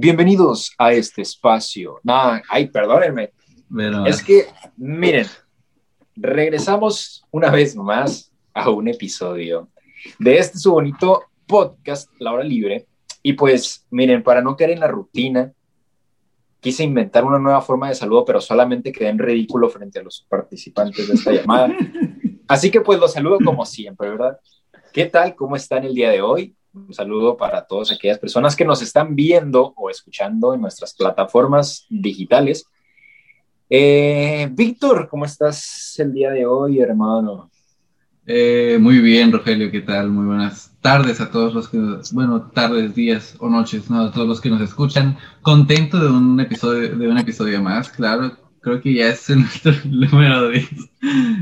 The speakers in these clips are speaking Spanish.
Bienvenidos a este espacio. Nah, ay, perdónenme. Pero, Es que, miren, regresamos una vez más a un episodio de este su bonito podcast, La Hora Libre. Y pues, miren, para no caer en la rutina, quise inventar una nueva forma de saludo, pero solamente quedé en ridículo frente a los participantes de esta llamada. Así que pues los saludo como siempre, ¿verdad? ¿Qué tal? ¿Cómo están el día de hoy? Un saludo para todas aquellas personas que nos están viendo o escuchando en nuestras plataformas digitales. Eh, Víctor, ¿cómo estás el día de hoy, hermano? eh, muy bien, Rogelio, ¿qué tal? Muy buenas tardes a todos los que, bueno, tardes, días o noches, ¿no? A todos los que nos escuchan. Contento de un episodio, de un episodio más, claro. Creo que ya es nuestro número 10.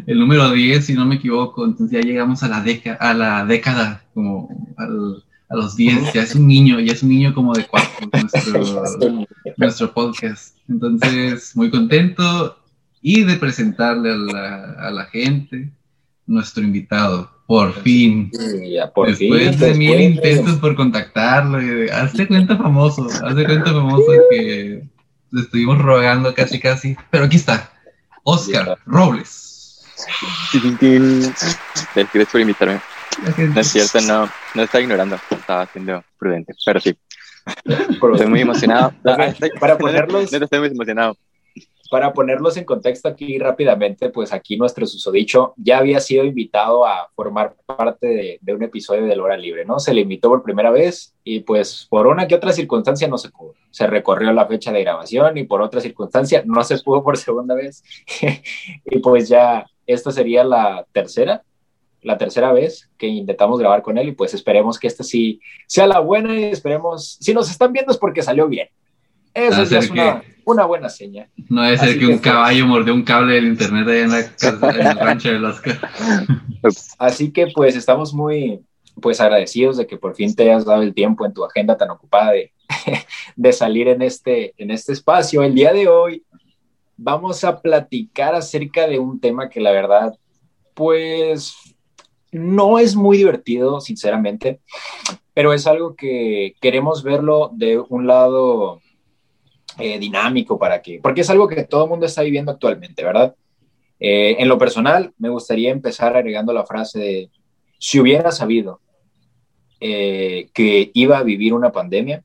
El número 10, si no me equivoco. Entonces ya llegamos a la, década, a la década, como al- a los 10. Ya es un niño, ya es un niño como de cuatro, nuestro, nuestro podcast. Entonces, muy contento y de presentarle a la, a la gente nuestro invitado, por fin. Sí, ya por después fin, de mil después intentos por contactarlo, y de- hazte cuenta famoso, hazte cuenta famoso que le estuvimos rogando casi casi, pero aquí está, Oscar Robles. Gracias por invitarme. No es cierto, no, no estaba ignorando, estaba siendo prudente, pero sí, estoy muy emocionado. Ok, Ah, para ponerlos- neta, estoy muy emocionado. Para ponerlos en contexto aquí rápidamente, pues aquí nuestro susodicho ya había sido invitado a formar parte de, de un episodio de Hora Libre, ¿no? Se le invitó por primera vez y pues por una que otra circunstancia no se pudo. Se recorrió la fecha de grabación y por otra circunstancia no se pudo por segunda vez. y pues ya esta sería la tercera, la tercera vez que intentamos grabar con él y pues esperemos que esta sí sea la buena y esperemos, si nos están viendo es porque salió bien. Eso es una, que- una buena seña. No debe ser que que, un pues- caballo mordió un cable del internet allá en, la casa, en el rancho Oscar. Ups. Así que pues estamos muy pues agradecidos de que por fin te hayas dado el tiempo en tu agenda tan ocupada de, de salir en este, en este espacio. El día de hoy vamos a platicar acerca de un tema que la verdad pues no es muy divertido, sinceramente, pero es algo que queremos verlo de un lado eh, dinámico para que, porque es algo que todo el mundo está viviendo actualmente, ¿verdad? Eh, en lo personal, me gustaría empezar agregando la frase de, si hubiera sabido eh, que iba a vivir una pandemia,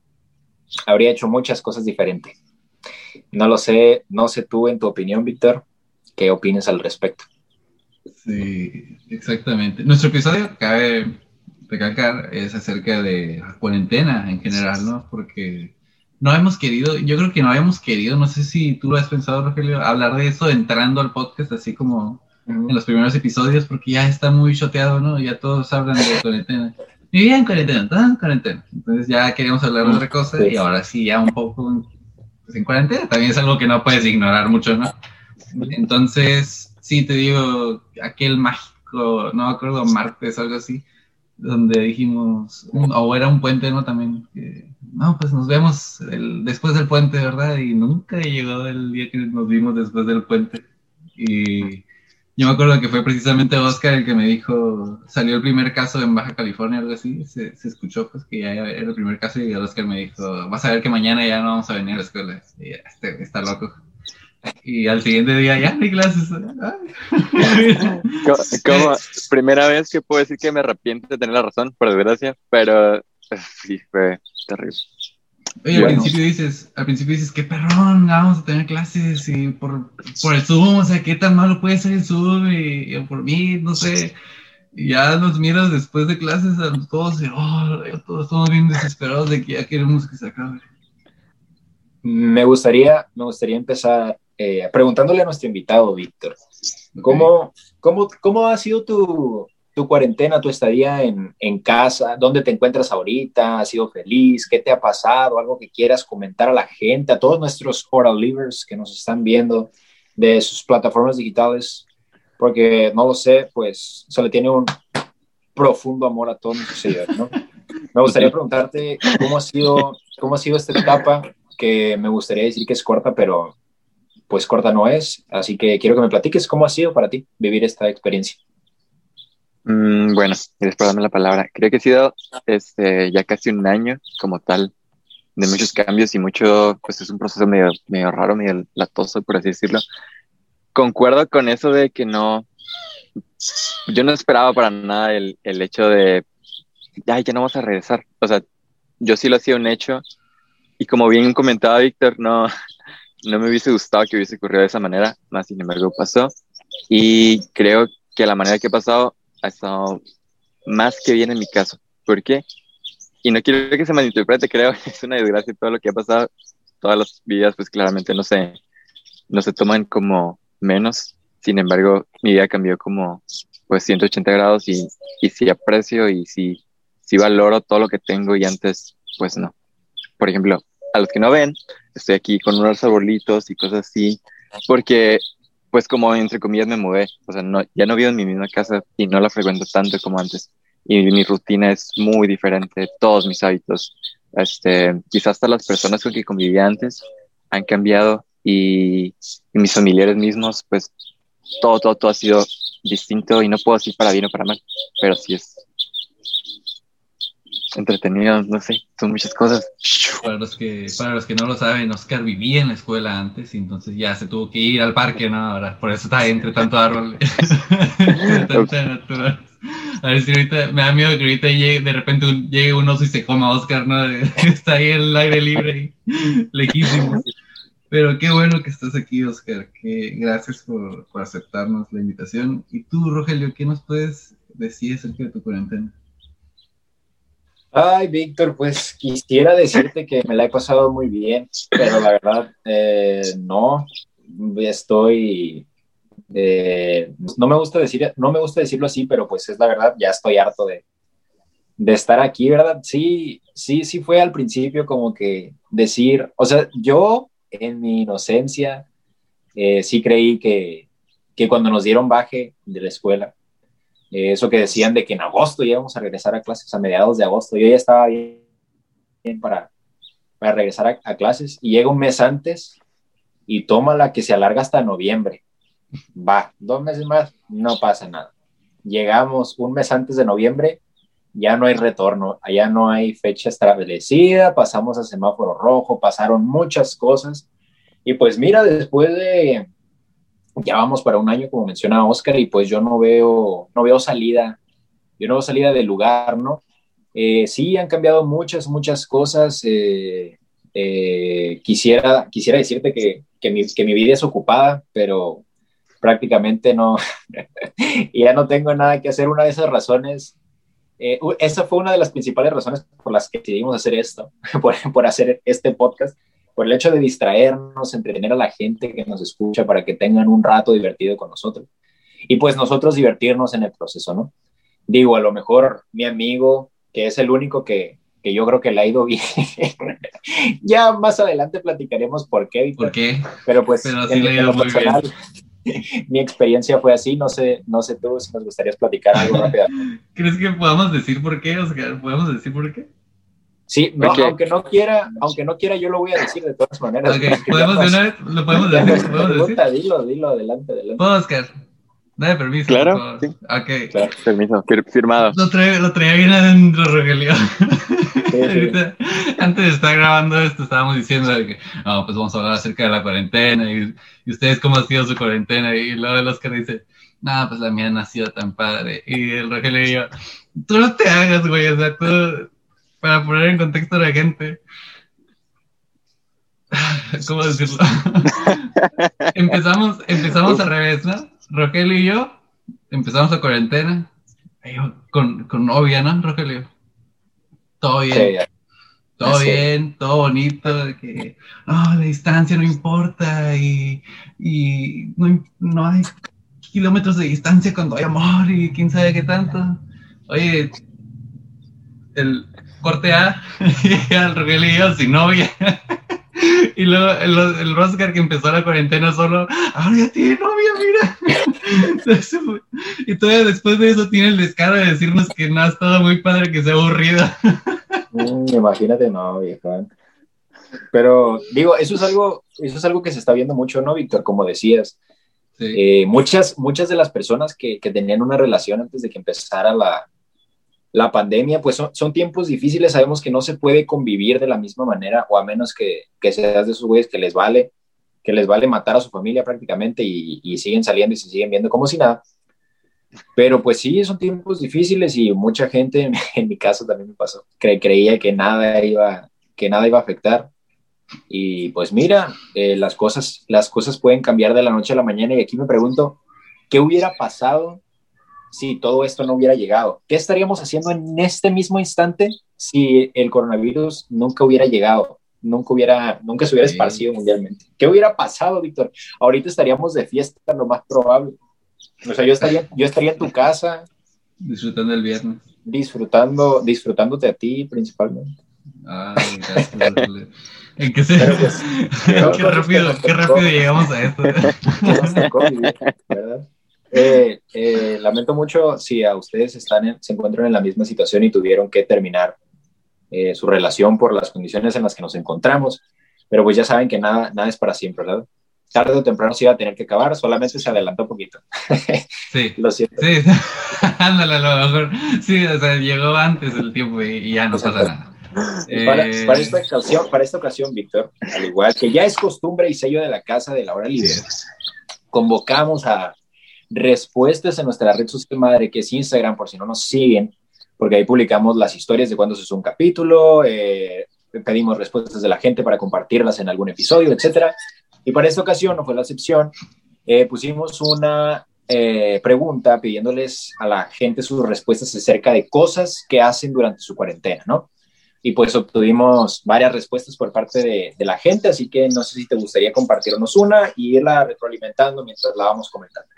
habría hecho muchas cosas diferentes. No lo sé, no sé tú en tu opinión, Víctor, qué opinas al respecto. Sí, exactamente. Nuestro episodio, cabe recalcar, es acerca de la cuarentena en general, ¿no? Porque no hemos querido, yo creo que no habíamos querido, no sé si tú lo has pensado, Rogelio, hablar de eso entrando al podcast, así como en los primeros episodios, porque ya está muy choteado, ¿no? Ya todos hablan de cuarentena. Mi vida en cuarentena, todo en cuarentena. Entonces ya queríamos hablar de otra cosa Sí. y ahora sí, ya un poco pues, en cuarentena. También es algo que no puedes ignorar mucho, ¿no? Entonces, sí, te digo, aquel mágico, no me acuerdo, martes, algo así, donde dijimos, o era un puente, ¿no? También, que, no, pues nos vemos el- después del puente, ¿verdad? Y nunca llegó el día que nos vimos después del puente. Y yo me acuerdo que fue precisamente Oscar el que me dijo, salió el primer caso en Baja California, algo así, se, se escuchó pues que ya era el primer caso y Oscar me dijo, vas a ver que mañana ya no vamos a venir a la escuela. Este, está loco. Y al siguiente día ya no hay clases. Ay. Co- Como primera vez que puedo decir que me arrepiento de tener la razón, por desgracia, pero eh, sí, fue terrible. Oye, al principio dices, al principio dices, qué perrón, vamos a tener clases y por, por el Zoom, o sea, qué tan malo puede ser el Zoom y, y por mí, no sé. Y ya nos miras después de clases a todos y, oh, todos estamos bien desesperados de que ya queremos que se acabe. Me gustaría, me gustaría empezar eh, preguntándole a nuestro invitado, Víctor, ¿cómo, cómo, cómo ha sido tu, tu cuarentena, tu estadía en, en casa? ¿Dónde te encuentras ahorita? ¿Has sido feliz? ¿Qué te ha pasado? ¿Algo que quieras comentar a la gente, a todos nuestros oral livers que nos están viendo de sus plataformas digitales? Porque no lo sé, pues se le tiene un profundo amor a todos nuestros seguidores, ¿no? Me gustaría preguntarte cómo ha sido, cómo ha sido esta etapa que me gustaría decir que es corta, pero pues corta no es. Así que quiero que me platiques cómo ha sido para ti vivir esta experiencia. Mm, bueno, y después dame la palabra. Creo que ha sido este, ya casi un año como tal de muchos cambios y mucho, pues es un proceso medio, medio raro, medio latoso, por así decirlo. Concuerdo con eso de que no, yo no esperaba para nada el, el hecho de, ya, ya no vamos a regresar. O sea, yo sí lo hacía un hecho y como bien comentaba Víctor, no, no me hubiese gustado que hubiese ocurrido de esa manera, más sin embargo pasó y creo que la manera que ha pasado ha estado más que bien en mi caso. ¿Por qué? Y no quiero que se malinterprete, creo, es una desgracia todo lo que ha pasado. Todas las vidas, pues claramente no se, no se toman como menos. Sin embargo, mi vida cambió como pues 180 grados y, y sí aprecio y sí, sí valoro todo lo que tengo y antes, pues no. Por ejemplo, a los que no ven, estoy aquí con unos arbolitos y cosas así, porque pues como entre comillas me mudé, o sea, no, ya no vivo en mi misma casa y no la frecuento tanto como antes. Y mi rutina es muy diferente, todos mis hábitos, este, quizás hasta las personas con que convivía antes han cambiado y, y, mis familiares mismos, pues todo, todo, todo ha sido distinto y no puedo decir para bien o para mal, pero sí es, entretenido, no sé, son muchas cosas. Para los que, para los que no lo saben, Oscar vivía en la escuela antes y entonces ya se tuvo que ir al parque, ¿no? Ahora, por eso está entre tanto árbol, A ver si ahorita, me da miedo que ahorita llegue, de repente llegue un oso y se coma a Oscar, ¿no? Está ahí en el aire libre y lejísimo. Pero qué bueno que estás aquí, Oscar. Que gracias por, por aceptarnos la invitación. Y tú, Rogelio, ¿qué nos puedes decir acerca de tu cuarentena? Ay, Víctor, pues quisiera decirte que me la he pasado muy bien, pero la verdad, eh, no, estoy, eh, no me gusta decir, no me gusta decirlo así, pero pues es la verdad, ya estoy harto de, de estar aquí, ¿verdad? Sí, sí, sí fue al principio como que decir, o sea, yo en mi inocencia eh, sí creí que, que cuando nos dieron baje de la escuela, eh, eso que decían de que en agosto íbamos a regresar a clases, a mediados de agosto. Yo ya estaba bien, para, para regresar a, clases y llega un mes antes y toma la que se alarga hasta noviembre. Va, dos meses más, no pasa nada. Llegamos un mes antes de noviembre, ya no hay retorno, allá no hay fecha establecida, pasamos a semáforo rojo, pasaron muchas cosas. Y pues mira, después de ya vamos para un año, como menciona Oscar, y pues yo no veo, no veo salida, yo no veo salida del lugar, ¿no? Eh, sí, han cambiado muchas, muchas cosas. Eh, eh, quisiera, quisiera decirte que, que, mi, que mi vida es ocupada, pero prácticamente no, ya no tengo nada que hacer. Una de esas razones, esa fue una de las principales razones por las que decidimos hacer esto, por, por hacer este podcast, por el hecho de distraernos, entretener a la gente que nos escucha para que tengan un rato divertido con nosotros. Y pues nosotros divertirnos en el proceso, ¿no? Digo, a lo mejor mi amigo, que es el único que, que yo creo que le ha ido bien, ya más adelante platicaremos por qué. ¿Por qué? Pero pues personal, mi experiencia fue así, no sé, no sé tú si nos gustaría platicar algo rápido. ¿Crees que podamos decir por qué, Oscar? ¿Podemos decir por qué? Sí, no, aunque no quiera, aunque no quiera, yo lo voy a decir de todas maneras. Okay. ¿Podemos de una vez? ¿Lo podemos decir? ¿Podemos decir? Dilo, dilo, adelante, adelante. ¿Puedo, Oscar? Dame permiso. Claro, sí. Ok. Claro, permiso, firmado. Lo traía, lo traía bien adentro, Rogelio. Sí, sí. antes de estar grabando esto, estábamos diciendo que, no, pues vamos a hablar acerca de la cuarentena y, y ustedes cómo ha sido su cuarentena. Y luego el Oscar dice, no, pues la mía no ha sido tan padre. Y el Rogelio y yo, tú no te hagas, güey, o sea, tú para poner en contexto a la gente. ¿Cómo decirlo? empezamos, empezamos al revés, ¿no? Rogelio y yo empezamos la cuarentena con, con novia, ¿no, Rogelio? Todo bien. todo bien, todo bonito, de que no, la distancia no importa y, y no, no, hay kilómetros de distancia cuando hay amor y quién sabe qué tanto. Oye, el, corte A, y al Rogelio sin novia. y luego el, el Roscar que empezó la cuarentena solo, ahora ya tiene novia, mira. y todavía después de eso tiene el descaro de decirnos que no ha estado muy padre, que se ha aburrido. Mm, imagínate, no, viejo. Pero digo, eso es algo, eso es algo que se está viendo mucho, ¿no, Víctor? Como decías. Eh, muchas, muchas de las personas que, que, tenían una relación antes de que empezara la, la pandemia, pues son, tiempos difíciles, sabemos que no se puede convivir de la misma manera, o a menos que, que seas de esos güeyes que les vale, que les vale matar a su familia prácticamente y, y siguen saliendo y se siguen viendo como si nada. Pero pues sí, son tiempos difíciles y mucha gente, en mi caso también me pasó, creía que nada iba, que nada iba a afectar. Y pues mira, eh, las, cosas, las cosas pueden cambiar de la noche a la mañana y aquí me pregunto, ¿qué hubiera pasado si todo esto no hubiera llegado? ¿Qué estaríamos haciendo en este mismo instante si el coronavirus nunca hubiera llegado? Nunca, hubiera, nunca se hubiera esparcido mundialmente. ¿Qué hubiera pasado, Víctor? Ahorita estaríamos de fiesta, lo más probable. O sea, yo estaría, yo estaría en tu casa. Disfrutando el viernes. Disfrutando, disfrutándote a ti principalmente. Gracias. ¿En qué se... Pues, qué, rápido, qué rápido llegamos a esto. Eh, eh, lamento mucho si a ustedes están se encuentran en la misma situación y tuvieron que terminar eh, su relación por las condiciones en las que nos encontramos, pero pues ya saben que nada, nada es para siempre, ¿verdad? tarde o temprano se iba a tener que acabar, solamente se adelantó un poquito. Sí. Lo siento. Sí, ándale, a lo mejor. Sí, o sea, llegó antes el tiempo y, ya no pasa nada. Para, eh, para, esta ocasión, para esta ocasión, Víctor, al igual que ya es costumbre y sello de la casa de la hora libre, convocamos a respuestas en nuestra red social madre, que es Instagram, por si no nos siguen, porque ahí publicamos las historias de cuando se hizo un capítulo, eh, pedimos respuestas de la gente para compartirlas en algún episodio, etcétera. Y para esta ocasión, no fue la excepción, eh, pusimos una eh, pregunta pidiéndoles a la gente sus respuestas acerca de cosas que hacen durante su cuarentena, ¿no? Y pues obtuvimos varias respuestas por parte de, de la gente, así que no sé si te gustaría compartirnos una y irla retroalimentando mientras la vamos comentando.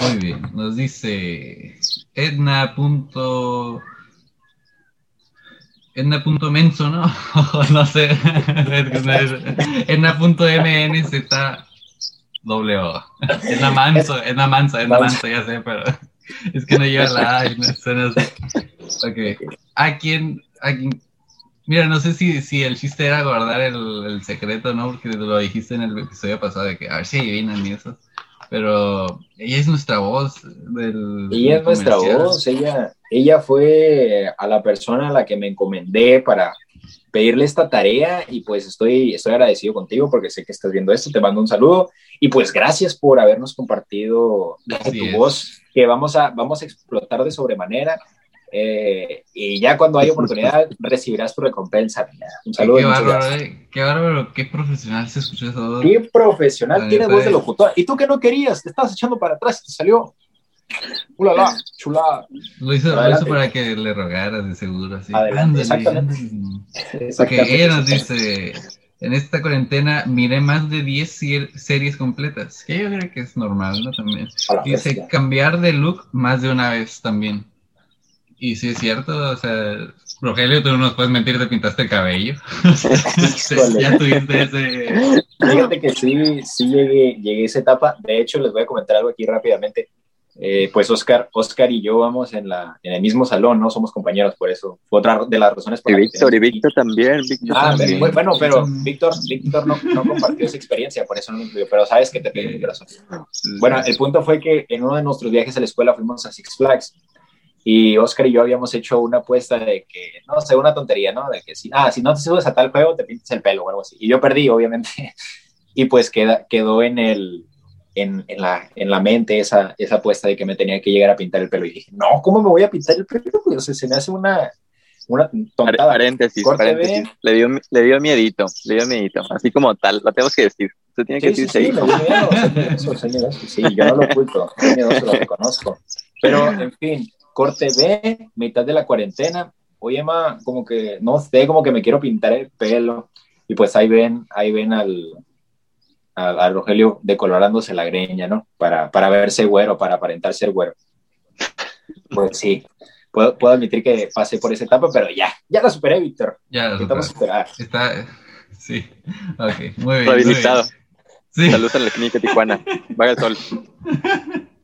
Muy bien, nos dice Edna. Edna.menso, ¿no? no sé. Edna.mnz. Doble O. Edna Manso, Edna Manso, Edna Manso, ya sé, pero es que no lleva la A no así. Ok. ¿A quién, a quién? Mira, no sé si, si el chiste era guardar el, el secreto, ¿no? Porque lo dijiste en el episodio pasado de que a ver si adivinan y eso. Pero ella es nuestra voz del. Ella es nuestra voz, ella, ella fue a la persona a la que me encomendé para pedirle esta tarea y pues estoy, estoy agradecido contigo porque sé que estás viendo esto, te mando un saludo y pues gracias por habernos compartido tu voz que vamos a, vamos a explotar de sobremanera eh, y ya cuando hay oportunidad recibirás tu recompensa. Un saludo. Qué bárbaro, eh, qué bárbaro, qué profesional se escuchó eso. Qué profesional, tiene voz de locutor. Y tú que no querías, te estabas echando para atrás y te salió. Ulala, chulada. Lo hizo, para que le rogaras, de seguro. Así. Adelante, exactamente. Porque ella nos dice, en esta cuarentena miré más de 10 series completas, que yo creo que es normal, ¿no? También. Dice, cambiar de look más de una vez también. Y sí es cierto, o sea, Rogelio, tú no nos puedes mentir, te pintaste el cabello. ya tuviste ese... Fíjate que sí, sí llegué, llegué a esa etapa. De hecho, les voy a comentar algo aquí rápidamente. Eh, pues Oscar, Oscar y yo vamos en, la, en el mismo salón, ¿no? Somos compañeros, por eso. Fue otra de las razones por y Víctor, y Víctor también. Víctor ah, también. bueno, pero Víctor, Víctor no, no, compartió esa experiencia, por eso no me incluyó, pero sabes que te pido mi corazón. Bueno, el punto fue que en uno de nuestros viajes a la escuela fuimos a Six Flags y Oscar y yo habíamos hecho una apuesta de que, no sé, una tontería, ¿no? De que si, ah, si no te subes a tal juego, te pintas el pelo o algo así. Y yo perdí, obviamente. Y pues queda, quedó en, el, en, en, la, en la mente esa, esa apuesta de que me tenía que llegar a pintar el pelo. Y dije, no, ¿cómo me voy a pintar el pelo? O sea, se me hace una, una tontada. Paréntesis, paréntesis. Le dio, le dio miedito, le dio miedito. Así como tal, lo tenemos que decir. Se tiene que sí, decir sí, sí, me dio miedo, sí, yo no lo oculto, miedoso lo reconozco. Pero, en fin, corte B, mitad de la cuarentena. Oye, Emma, como que, no sé, como que me quiero pintar el pelo. Y pues ahí ven, ahí ven al, al, Rogelio decolorándose la greña, ¿no? Para, para verse güero, para aparentar ser güero. Pues sí, puedo, puedo admitir que pasé por esa etapa, pero ya, ya la superé, Víctor. Ya la superé. Está, sí, ok, muy bien. Rehabilitado. Sí. Saludos en la clínica Tijuana. Vaya el sol.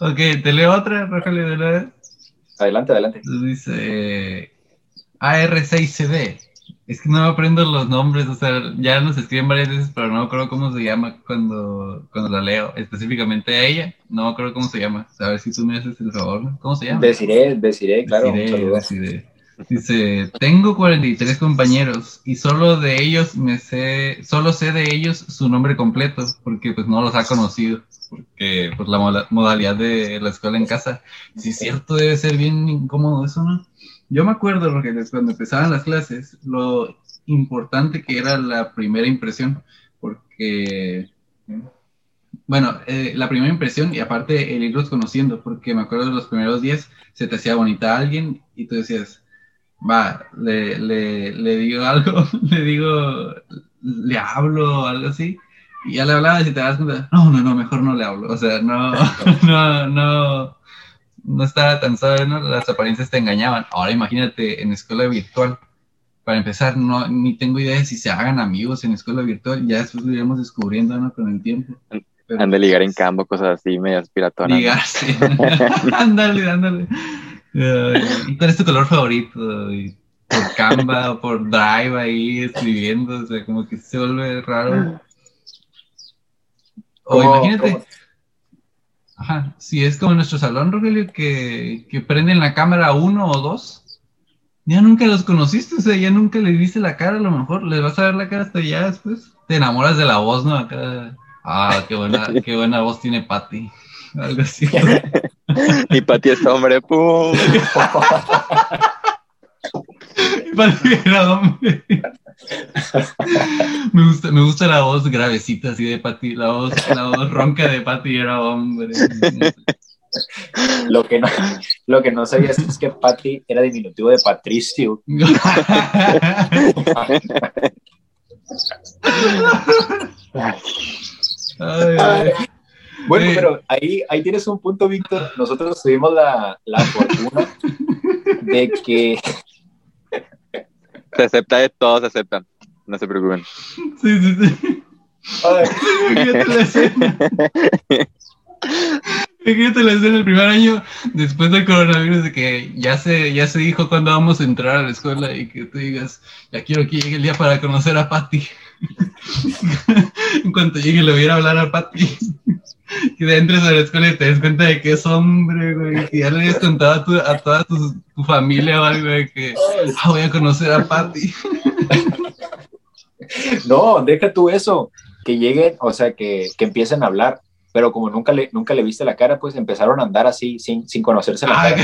Ok, te leo otra, Rogelio, de la Adelante, adelante. Dice AR6CD. Es que no me aprendo los nombres, o sea, ya nos escriben varias veces, pero no me acuerdo cómo se llama cuando, cuando la leo. Específicamente a ella, no me acuerdo cómo se llama. A ver si tú me haces el favor. ¿Cómo se llama? Deciré, deciré, claro. Deciré, Dice, tengo 43 compañeros y solo de ellos me sé, solo sé de ellos su nombre completo, porque pues no los ha conocido, porque pues la modalidad de la escuela en casa. Si es cierto, debe ser bien incómodo eso, ¿no? Yo me acuerdo, Rogelio, cuando empezaban las clases, lo importante que era la primera impresión, porque, bueno, eh, la primera impresión y aparte el irlos conociendo, porque me acuerdo de los primeros días, se te hacía bonita a alguien y tú decías, va, le, le, le digo algo, le digo, le hablo, algo así, y ya le hablaba y te das cuenta, no, no, no, mejor no le hablo, o sea, no, no, no no estaba tan suave, ¿no? Las apariencias te engañaban. Ahora imagínate en escuela virtual. Para empezar, no, ni tengo idea de si se hagan amigos en escuela virtual. Ya después lo iremos descubriendo, ¿no? Con el tiempo. Han de ligar en campo, cosas así, medias piratonas. Ligarse. ándale, ándale. ¿Y cuál es tu color favorito? por Canva o por Drive ahí escribiendo, o sea, como que se vuelve raro. O imagínate, Ajá, si es como en nuestro salón, Rogelio, que, que prenden la cámara uno o dos, ya nunca los conociste, o sea, ya nunca le viste la cara, a lo mejor les vas a ver la cara hasta ya después. Te enamoras de la voz, ¿no? Acá, ah, qué buena, qué buena voz tiene Patty. Algo así. y Patty es hombre, pum. y Patty era hombre. Me, gusta, me gusta la voz gravecita así de Patty, la voz, la voz ronca de Patty era hombre. Lo que no, lo que no sabías es que Patty era diminutivo de Patricio. Bueno, pero ahí, ahí tienes un punto, Víctor. Nosotros tuvimos la, la fortuna de que se acepta de todos, se aceptan. No se preocupen. Sí, sí, sí. Fíjate la escena. Fíjate la escena el primer año después del coronavirus de que ya se, ya se dijo cuándo vamos a entrar a la escuela y que tú digas, ya quiero que llegue el día para conocer a Patty. en cuanto llegue le voy a ir a hablar a Patty. Que entres a la escuela y te des cuenta de que es hombre, güey, que ya le hayas contado a, tu, a toda tu, familia o algo de que ah, voy a conocer a Patty. no, deja tú eso, que lleguen, o sea, que, que, empiecen a hablar, pero como nunca le, nunca le viste la cara, pues empezaron a andar así, sin, sin conocerse la cara.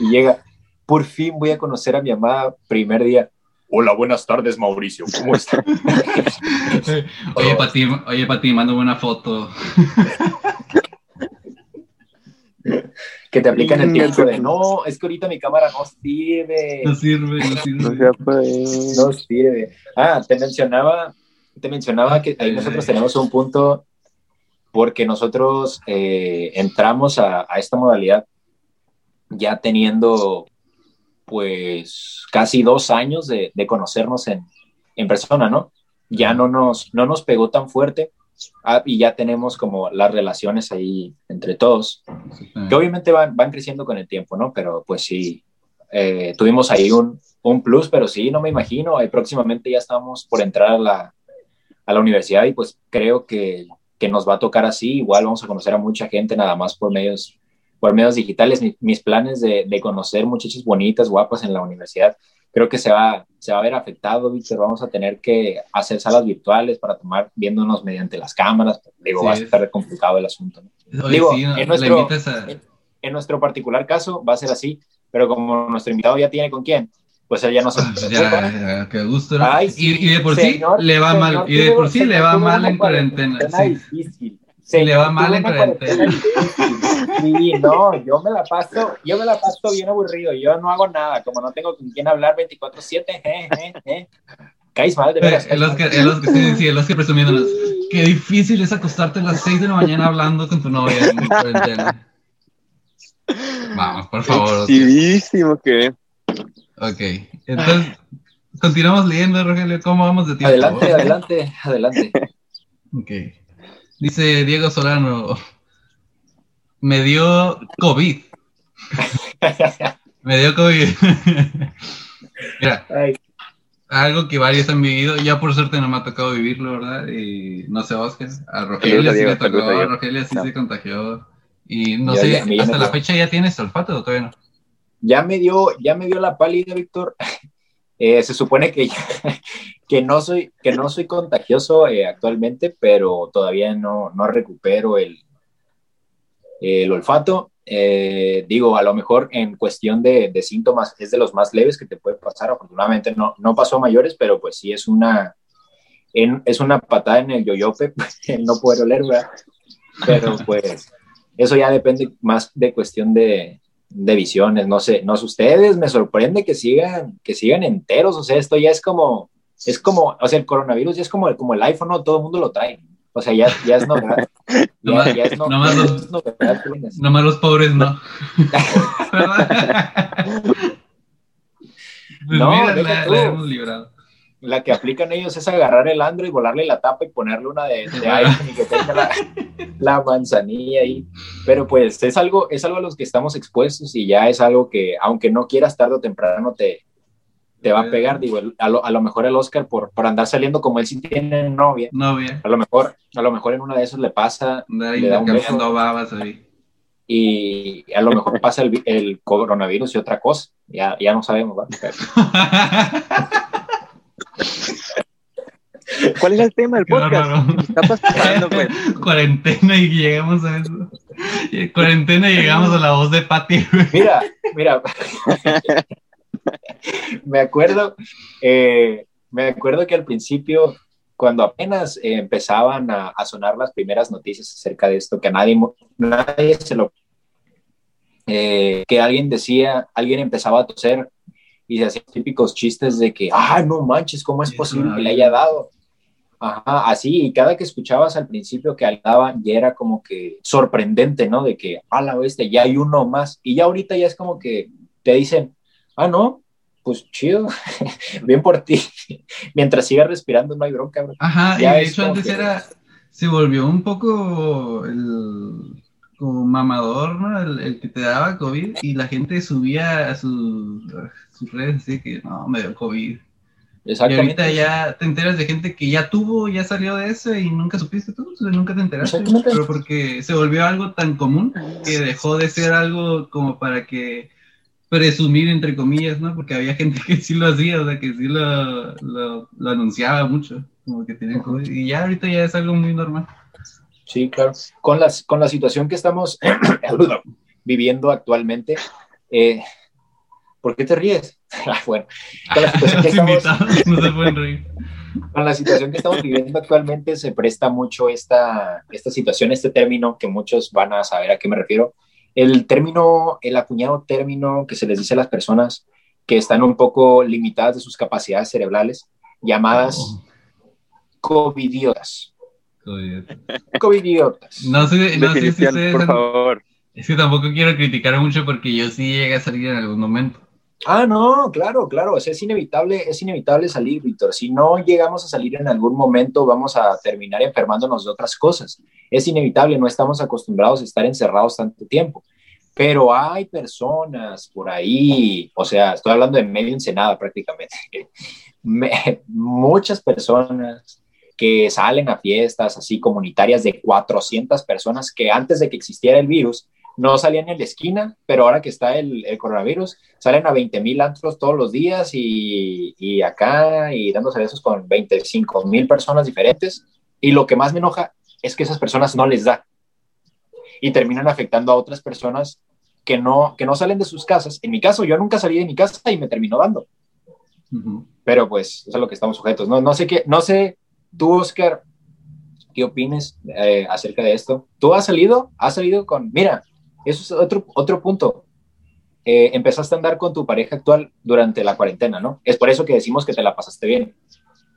Y llega, por fin voy a conocer a mi amada primer día. Hola, buenas tardes, Mauricio. ¿Cómo estás? oye, Pati, oye, Pati, mando una foto. que te aplican el tiempo de no, es que ahorita mi cámara no sirve. No sirve, no sirve. No sirve. Ah, te mencionaba, te mencionaba que ahí nosotros tenemos un punto porque nosotros eh, entramos a, a, esta modalidad ya teniendo pues casi dos años de, conocernos en, persona, ¿no? Ya no nos, no nos pegó tan fuerte. Ah, y ya tenemos como las relaciones ahí entre todos, que obviamente van, van creciendo con el tiempo, ¿no? Pero pues sí, eh, tuvimos ahí un, un, plus, pero sí, no me imagino, ahí próximamente ya estamos por entrar a la, a la universidad y pues creo que, que, nos va a tocar así, igual vamos a conocer a mucha gente nada más por medios por medios digitales, mis planes de, de, conocer muchachas bonitas, guapas en la universidad, creo que se va, se va a ver afectado, Víctor. Vamos a tener que hacer salas virtuales para tomar viéndonos mediante las cámaras. Digo, va a estar complicado el asunto. Digo, en, nuestro, en, nuestro particular caso va a ser así, pero como nuestro invitado ya tiene con quién, pues ella no se ah, ya, qué gusto. y, de por sí le va mal, y de por sí le va mal en cuarentena. Sí. Se le va mal en cuarentena. Sí, no, yo me la paso, yo me la paso bien aburrido, yo no hago nada, como no tengo con quién hablar 24/7, eh, eh, eh. Caís mal, de veras. los que, los que, sí, sí, los que presumiéndonos. Qué difícil es acostarte a las 6 de la mañana hablando con tu novia en cuarentena. Vamos, por favor. Exhibísimo que. Ok, entonces, continuamos leyendo, Rogelio, ¿cómo vamos de tiempo? Adelante, adelante, adelante. Ok. Dice Diego Solano, me dio COVID. me dio COVID. Mira, algo que varios han vivido. Ya por suerte no me ha tocado vivirlo, ¿verdad? Y no sé, Oscar. A Rogelio sí le tocó, a Rogelio sí se contagió. Y no sé, hasta la fecha ya tienes olfato o todavía no. Ya me dio, ya me dio la pálida, Víctor. Eh, se supone que, que, no soy, que no soy contagioso eh, actualmente, pero todavía no, no recupero el, el olfato. Eh, digo, a lo mejor en cuestión de, de, síntomas es de los más leves que te puede pasar. Afortunadamente no, no pasó mayores, pero pues sí es una, es una patada en el yoyope, el no poder oler, ¿verdad? Pero pues eso ya depende más de cuestión de, de visiones, no sé, no sé ustedes, me sorprende que sigan, que sigan enteros, o sea, esto ya es como, es como, o sea, el coronavirus ya es como, como el iPhone, ¿no? todo el mundo lo trae, o sea, ya, ya es novedad. no, ya, es no, nomás, los, nomás los pobres no. pues no, mira, la, la, hemos librado la que aplican ellos es agarrar el Android, volarle la tapa y ponerle una de, de iPhone y que tenga la, la, manzanilla ahí. Pero pues es algo, es algo a los que estamos expuestos y ya es algo que, aunque no quieras tarde o temprano, te, te va a pegar. Digo, a lo, a lo mejor el Oscar por, por andar saliendo como él sí tiene novia. Novia. A lo mejor, a lo mejor en una de esas le pasa. le da un beso, babas ahí. Y a lo mejor pasa el, el coronavirus y otra cosa. Ya, ya no sabemos. ¿Cuál es el tema del podcast? está pasando, pues? Cuarentena y llegamos a eso. Cuarentena y llegamos a la voz de Patty. Mira, mira. me acuerdo, eh, me acuerdo que al principio, cuando apenas eh, empezaban a, a, sonar las primeras noticias acerca de esto, que nadie, nadie se lo... Eh, que alguien decía, alguien empezaba a toser y se hacían típicos chistes de que, ah, no manches, ¿cómo es posible que le haya dado? Ajá, así, y cada que escuchabas al principio que daban, ya era como que sorprendente, ¿no? De que, a la bestia, ya hay uno más. Y ya ahorita ya es como que te dicen, ah, no, pues chido, bien por ti. Mientras sigas respirando, no hay bronca, bro. Ajá, y de hecho antes era, se volvió un poco el como mamador, ¿no? El, que te daba COVID y la gente subía a, sus redes así que, no, me dio COVID Exactamente. Y ahorita ya te enteras de gente que ya tuvo, ya salió de eso y nunca supiste tú, nunca te enteraste. Pero porque se volvió algo tan común que dejó de ser algo como para que presumir, entre comillas, ¿no? Porque había gente que sí lo hacía, o sea, que sí lo, lo, anunciaba mucho, como que tenía COVID. Y ya ahorita ya es algo muy normal. Sí, claro. Con, las, con la situación que estamos viviendo actualmente, eh, ¿por qué te ríes? Ah, bueno, con la situación que estamos, con la situación que estamos viviendo actualmente se presta mucho esta, esta situación, este término que muchos van a saber a qué me refiero. El término, el acuñado término que se les dice a las personas que están un poco limitadas de sus capacidades cerebrales, llamadas oh. covidiotas. Covidiotas. No sé, no sé si ustedes, por favor. Es que tampoco quiero criticar mucho porque yo sí llegué a salir en algún momento. Ah, no, claro, claro, es inevitable, es inevitable salir, Víctor. Si no llegamos a salir en algún momento, vamos a terminar enfermándonos de otras cosas. Es inevitable, no estamos acostumbrados a estar encerrados tanto tiempo. Pero hay personas por ahí, o sea, estoy hablando de medio Ensenada prácticamente, muchas personas que salen a fiestas así comunitarias de 400 personas que antes de que existiera el virus no salían en la esquina, pero ahora que está el, coronavirus, salen a 20 mil antros todos los días y, y acá y dándose besos con 25 mil personas diferentes. Y lo que más me enoja es que esas personas no les da y terminan afectando a otras personas que no, que no salen de sus casas. En mi caso, yo nunca salí de mi casa y me terminó dando. Pero pues, eso es lo que estamos sujetos. No, no sé qué, no sé, tú, Oscar, ¿qué opines eh, acerca de esto? ¿Tú has salido? ¿Has salido con, mira, eso es otro, otro punto. Eh, empezaste a andar con tu pareja actual durante la cuarentena, ¿no? Es por eso que decimos que te la pasaste bien.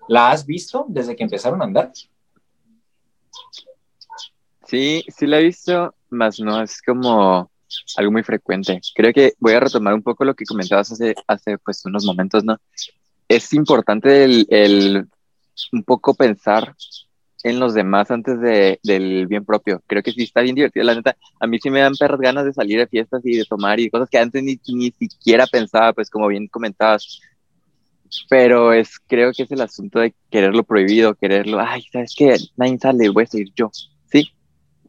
¿La has visto desde que empezaron a andar? Sí, sí la he visto, más no es como algo muy frecuente. Creo que voy a retomar un poco lo que comentabas hace, hace pues unos momentos, ¿no? Es importante el, un poco pensar en los demás antes de, del bien propio. Creo que sí está bien divertido, la neta. A mí sí me dan perras ganas de salir de fiestas y de tomar y cosas que antes ni, ni siquiera pensaba, pues como bien comentabas. pero es, creo que es el asunto de quererlo prohibido, quererlo, ay, ¿sabes qué? Nadie sale, voy a seguir yo, ¿sí?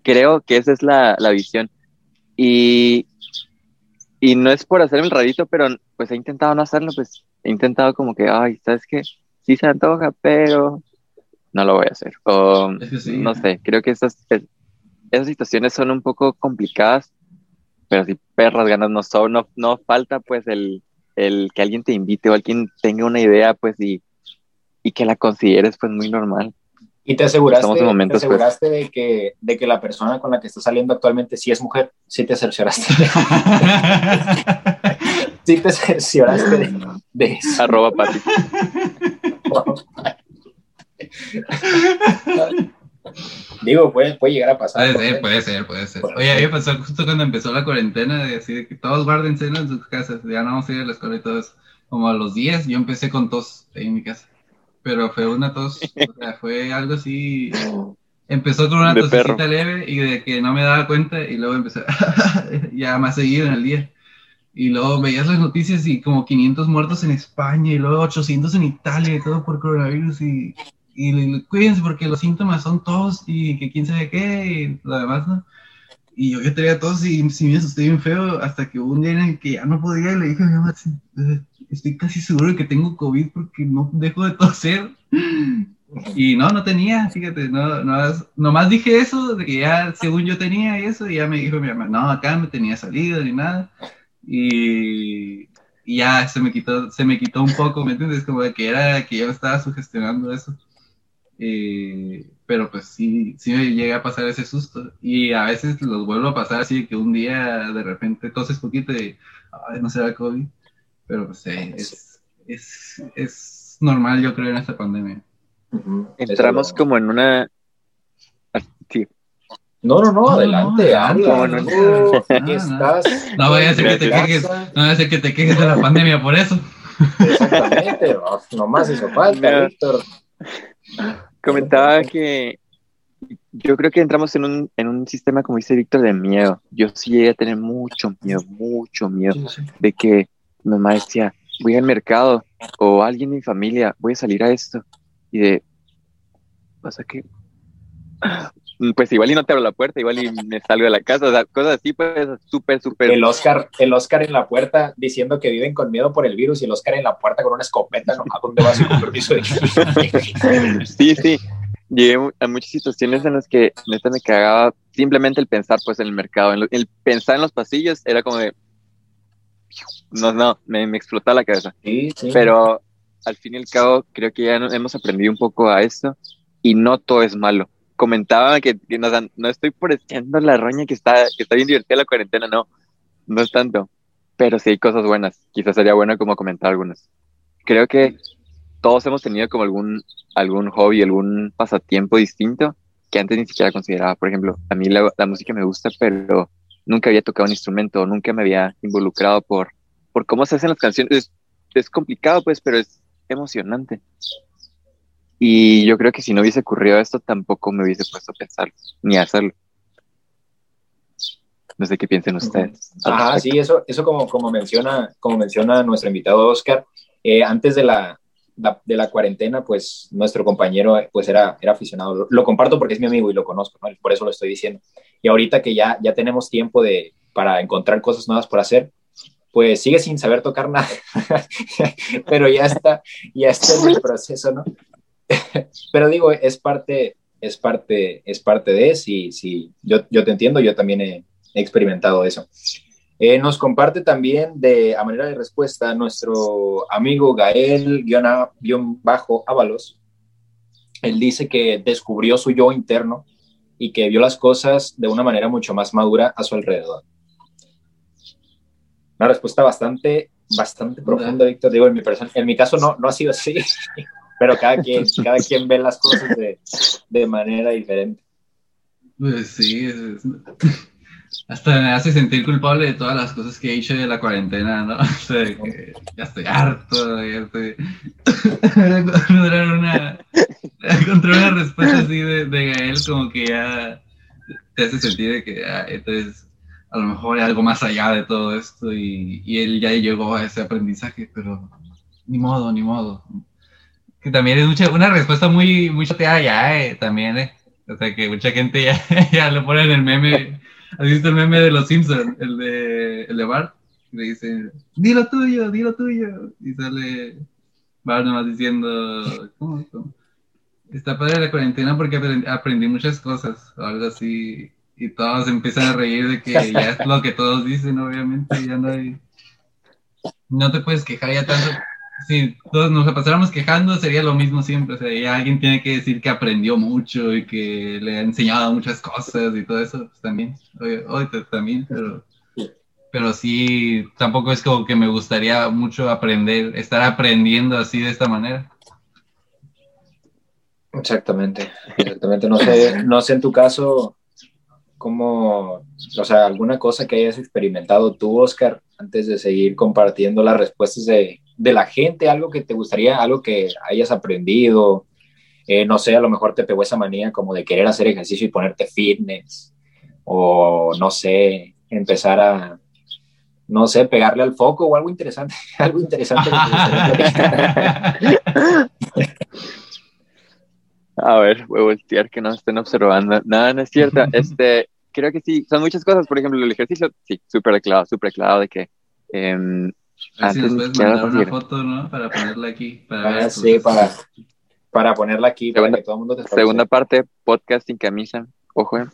Creo que esa es la, la visión. Y, y no es por hacer el rarito, pero pues he intentado no hacerlo, pues he intentado como que, ay, ¿sabes qué? Sí se antoja, pero no lo voy a hacer. O, no sé, creo que esas, esas situaciones son un poco complicadas, pero si perras ganas no son, no, no falta pues el, el que alguien te invite o alguien tenga una idea, pues, y, y que la consideres, pues, muy normal. ¿Y te aseguraste, momentos, te pues. aseguraste de, que, de que la persona con la que estás saliendo actualmente sí es mujer? Sí te cercioraste. sí te cercioraste de, de eso. Arroba Pati. Digo, puede, puede llegar a pasar. Puede ser, puede ser, puede ser. Oye, a mí me pasó justo cuando empezó la cuarentena, de así de que todos guarden cena en sus casas, ya no vamos a ir a la escuela y todo eso. Como a los 10, yo empecé con tos ahí en mi casa. Pero fue una tos, o sea, fue algo así. Empezó con una tosecita leve y de que no me daba cuenta, y luego empecé ya más seguido en el día. Y luego veías las noticias y como 500 muertos en España, y luego 800 en Italia y todo por coronavirus. Y y cuídense porque los síntomas son tos y que quién sabe qué y lo demás, ¿no? Y yo, yo tenía tos y sí me asusté bien feo hasta que hubo un día en el que ya no podía y le dije a mi mamá, estoy casi seguro de que tengo COVID porque no dejo de toser. Y no, no tenía, fíjate, no, no, nomás dije eso, de que ya según yo tenía eso, y ya me dijo mi mamá, no, acá no tenía salido ni nada. Y, y ya se me quitó, se me quitó un poco, ¿me entiendes? Como de que era que yo estaba sugestionando eso. Eh, pero pues sí, sí me llega a pasar ese susto. Y a veces los vuelvo a pasar así que un día de repente toses poquito y ay, no será COVID. Pero pues es, es, es, normal, yo creo, en esta pandemia. Entramos como en una. Ah, sí. No, no, no, adelante, no, no, no, voy a hacer que te quejes, no voy a hacer que te quejes de la pandemia por eso. Exactamente, nomás eso falta, Víctor. Comentaba que yo creo que entramos en un, en un sistema, como dice Víctor, de miedo. Yo sí llegué a tener mucho miedo, mucho miedo de que mi mamá decía, voy al mercado o alguien de mi familia, voy a salir a esto. Y de, ¿pasa qué? Pues igual y no te abro la puerta, igual y me salgo de la casa, o sea, cosas así, pues súper, súper. El Oscar, el Oscar en la puerta diciendo que viven con miedo por el virus y el Oscar en la puerta con una escopeta, ¿no? ¿A dónde vas con permiso? sí, sí. Llegué a muchas situaciones en las que neta me cagaba simplemente el pensar pues en el mercado, el, pensar en los pasillos era como de no, no, me, me explotaba la cabeza. Sí, sí. Pero al fin y al cabo creo que ya hemos aprendido un poco a esto y no todo es malo comentaba que, no, estoy por la roña que está, que está bien divertida la cuarentena, no, no es tanto, pero sí hay cosas buenas, quizás sería bueno como comentar algunas. Creo que todos hemos tenido como algún, algún hobby, algún pasatiempo distinto que antes ni siquiera consideraba. Por ejemplo, a mí la, música me gusta, pero nunca había tocado un instrumento, nunca me había involucrado por, por cómo se hacen las canciones. Es, es complicado, pues, pero es emocionante. Y yo creo que si no hubiese ocurrido esto, tampoco me hubiese puesto a pensar ni a hacerlo. No sé qué piensen ustedes. Ajá, sí, eso, eso como, como, menciona, como menciona nuestro invitado Oscar, eh, antes de la, de la cuarentena, pues nuestro compañero pues era, era aficionado. Lo, comparto porque es mi amigo y lo conozco, por eso lo estoy diciendo. Y ahorita que ya, ya tenemos tiempo de, para encontrar cosas nuevas por hacer, pues sigue sin saber tocar nada, pero ya está, ya está en el proceso, ¿no? Pero digo, es parte, es parte, es parte de, sí, sí, yo, yo te entiendo, yo también he, experimentado eso. Eh, nos comparte también de, a manera de respuesta, nuestro amigo Gael-Ábalos. Él dice que descubrió su yo interno y que vio las cosas de una manera mucho más madura a su alrededor. Una respuesta bastante, bastante profunda, Víctor. Digo, en mi, en mi caso no, no ha sido así, pero cada quien, cada quien ve las cosas de, de manera diferente. Pues sí, hasta me hace sentir culpable de todas las cosas que he hecho de la cuarentena, ¿no? O sea, que ya estoy harto, ya estoy... encontrar, una, encontrar una respuesta así de, de Gael como que ya te hace sentir de que ah, entonces a lo mejor hay algo más allá de todo esto y, y él ya llegó a ese aprendizaje, pero ni modo, ni modo. Que también es mucha, una respuesta muy, muy chateada ya, eh, también, eh. O sea, que mucha gente ya, ya lo pone en el meme. ¿Has visto el meme de los Simpsons? El de, el de Bart. Le dice, dilo tuyo, dilo tuyo. Y sale Bart nomás diciendo, cómo? Está padre la cuarentena porque aprendí muchas cosas, o algo así. Y todos empiezan a reír de que ya es lo que todos dicen, obviamente. Ya no hay. No te puedes quejar ya tanto si todos nos pasáramos quejando, sería lo mismo siempre. O sea, alguien tiene que decir que aprendió mucho y que le ha enseñado muchas cosas y todo eso, pues también. Hoy, también, pero, pero sí, tampoco es como que me gustaría mucho aprender, estar aprendiendo así de esta manera. Exactamente, exactamente. No sé, no sé en tu caso cómo, o sea, alguna cosa que hayas experimentado tú, Oscar, antes de seguir compartiendo las respuestas de, de la gente, algo que te gustaría, algo que hayas aprendido, eh, no sé, a lo mejor te pegó esa manía como de querer hacer ejercicio y ponerte fitness, o no sé, empezar a, no sé, pegarle al foco o algo interesante, algo interesante. a ver, voy a voltear que no estén observando. Nada, no es cierto. Este, creo que sí, son muchas cosas. Por ejemplo, el ejercicio, sí, súper claro, súper claro de que eh, Así nos puedes mandar una foto, ¿no? Para ponerla aquí. Para ah, sí, para, para ponerla aquí, segunda, para que todo el mundo te Segunda parte, podcast sin camisa. Ojo, eh.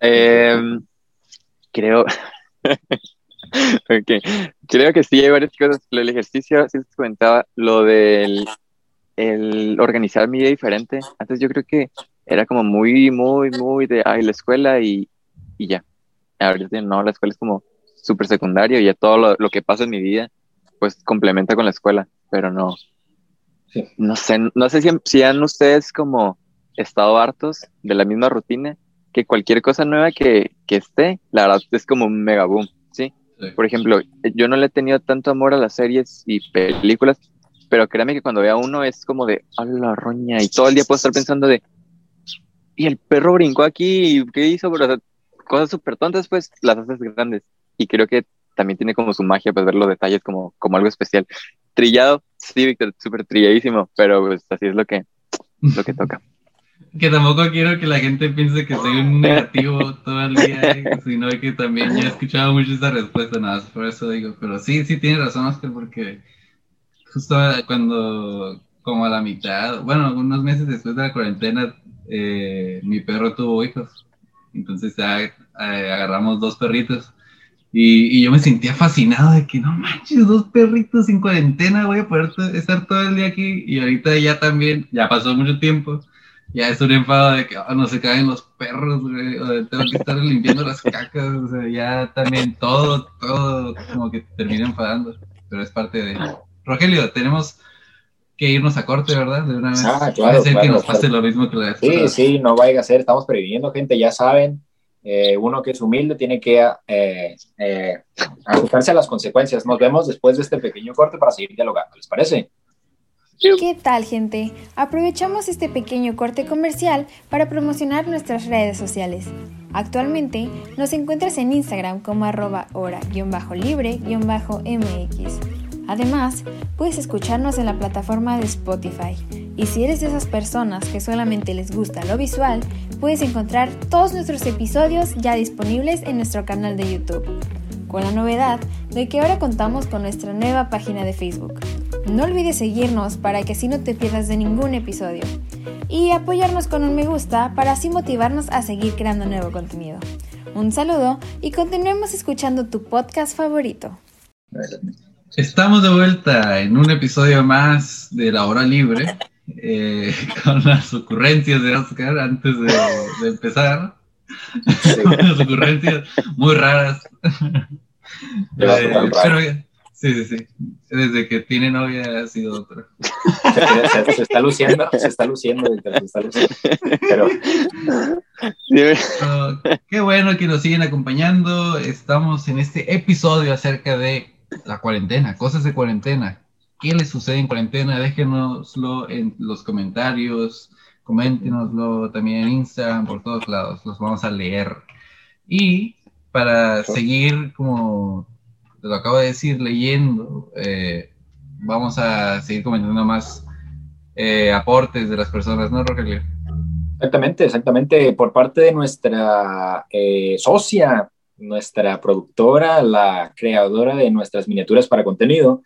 eh creo... okay. Creo que sí hay varias cosas. El ejercicio, sí les comentaba, lo del el organizar mi día diferente. Antes yo creo que era como muy, muy, muy de, ay, la escuela y, y ya. Ahorita no, la escuela es como súper secundario y ya todo lo, que pasa en mi vida, pues complementa con la escuela, pero no. No sé, no sé si, han ustedes como estado hartos de la misma rutina, que cualquier cosa nueva que, que esté, la verdad es como un mega boom, ¿sí? Por ejemplo, yo no le he tenido tanto amor a las series y películas, pero créame que cuando vea uno es como de, a la roña, y todo el día puedo estar pensando de, y el perro brincó aquí, ¿qué hizo? Pero, cosas súper tontas, pues las haces grandes y creo que también tiene como su magia, pues ver los detalles como, como algo especial. Trillado, sí, Víctor, súper trilladísimo, pero pues así es lo que, lo que toca. Que tampoco quiero que la gente piense que soy un negativo todo el día, eh, sino que también he escuchado mucho esa respuesta, nada más por eso digo, pero sí, sí tiene razón, Oscar, porque justo cuando, como a la mitad, bueno, unos meses después de la cuarentena, eh, mi perro tuvo hijos, entonces ya eh, agarramos dos perritos y, y, yo me sentía fascinado de que no manches, dos perritos sin cuarentena, voy a poder estar todo el día aquí. Y ahorita ya también, ya pasó mucho tiempo, ya es un enfado de que oh, no se caen los perros, güey, o tengo que estar limpiando las cacas, o sea, ya también todo, todo como que termina enfadando, pero es parte de... Rogelio, tenemos que irnos a corte, ¿verdad? De una vez. Ah, claro, que nos pase lo mismo que la Sí, sí, no vaya a ser, estamos previniendo gente, ya saben eh, uno que es humilde tiene que eh, eh, ajustarse a las consecuencias. Nos vemos después de este pequeño corte para seguir dialogando, ¿les parece? ¿Qué tal, gente? Aprovechamos este pequeño corte comercial para promocionar nuestras redes sociales. Actualmente nos encuentras en Instagram como arroba hora-libre-mx. Además, puedes escucharnos en la plataforma de Spotify. Y si eres de esas personas que solamente les gusta lo visual, puedes encontrar todos nuestros episodios ya disponibles en nuestro canal de YouTube. Con la novedad de que ahora contamos con nuestra nueva página de Facebook. No olvides seguirnos para que así no te pierdas de ningún episodio. Y apoyarnos con un me gusta para así motivarnos a seguir creando nuevo contenido. Un saludo y continuemos escuchando tu podcast favorito. Estamos de vuelta en un episodio más de La Hora Libre. Eh, con las ocurrencias de Oscar antes de, empezar. las ocurrencias muy raras. Eh, pero, sí, sí, sí. Desde que tiene novia ha sido otra. Se, está luciendo, se está luciendo, se está luciendo. Pero... qué bueno que nos siguen acompañando. Estamos en este episodio acerca de la cuarentena, cosas de cuarentena. ¿Qué les sucede en cuarentena? Déjenoslo en los comentarios, coméntenoslo también en Instagram, por todos lados, los vamos a leer. Y para seguir como te lo acabo de decir, leyendo, eh, vamos a seguir comentando más eh, aportes de las personas, ¿no, Rogelio? Exactamente, exactamente. Por parte de nuestra eh, socia, nuestra productora, la creadora de nuestras miniaturas para contenido,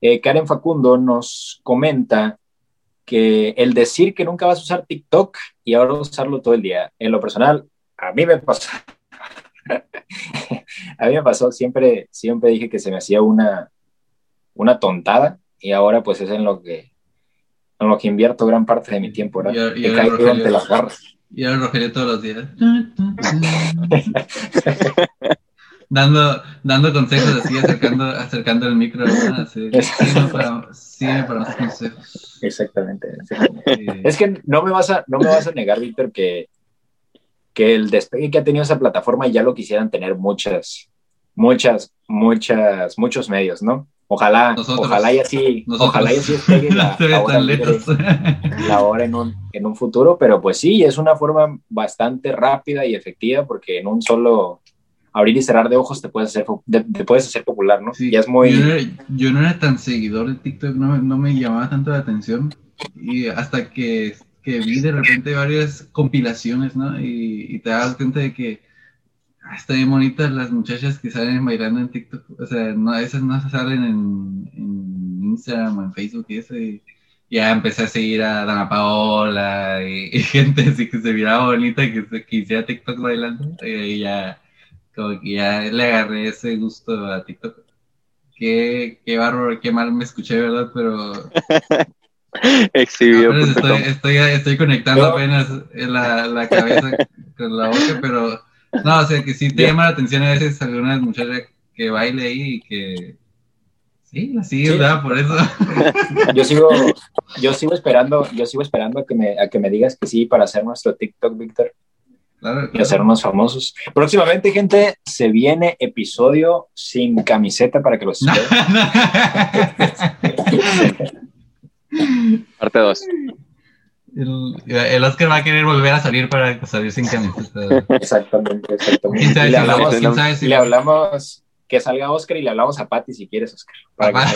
eh, Karen Facundo nos comenta que el decir que nunca vas a usar TikTok y ahora usarlo todo el día, en lo personal, a mí me pasó. a mí me pasó, siempre, siempre dije que se me hacía una, una tontada y ahora pues es en lo que, en lo que invierto gran parte de mi tiempo, ¿verdad? Y, y ahora Rogelio, las garras. Y ahora Rogelio todos los días. dando, dando consejos así, acercando, acercando el micro. ¿no? Así, sí, para, para más consejos. Exactamente. exactamente. Es que no me vas a, no me vas a negar, Víctor, que, que el despegue que ha tenido esa plataforma ya lo quisieran tener muchas, muchas, muchas, muchos medios, ¿no? Ojalá, Nosotros. ojalá y así, Nosotros. ojalá y así despegue la, la hora libre, la hora en un, en un futuro, pero pues sí, es una forma bastante rápida y efectiva porque en un solo abrir y cerrar de ojos te puedes hacer, te, te puedes hacer popular, ¿no? Sí, Y es muy... yo, no era, yo no era tan seguidor de TikTok, no, no me llamaba tanto la atención. Y hasta que, que vi de repente varias compilaciones, ¿no? Y, y te das cuenta de que están bien bonitas las muchachas que salen bailando en TikTok. O sea, no, esas no salen en, en Instagram o en Facebook y eso. Y ya empecé a seguir a Dana Paola y, y gente así que se miraba bonita que, que hiciera TikTok bailando. Y ahí ya como que ya le agarré ese gusto a TikTok. Qué, qué bárbaro, qué mal me escuché, ¿verdad? Pero Exhibió. estoy, estoy, estoy conectando apenas la, la cabeza con la boca, pero no, o sea que sí te llama la atención a veces algunas muchachas que baile ahí y que sí, la sigues, Sí. ¿verdad? Por eso. Yo sigo, yo sigo esperando, yo sigo esperando a que me, a que me digas que sí para hacer nuestro TikTok, Víctor, Claro, y claro. hacernos famosos. Próximamente, gente, se viene episodio sin camiseta para que los No, esperen. Parte 2. El, el Oscar va a querer volver a salir para salir sin camiseta. Exactamente, exactamente. ¿Quién sabe Y le si hablamos, quién sabe si y le lo- hablamos que salga Oscar y le hablamos a Patti si quieres, Oscar. Para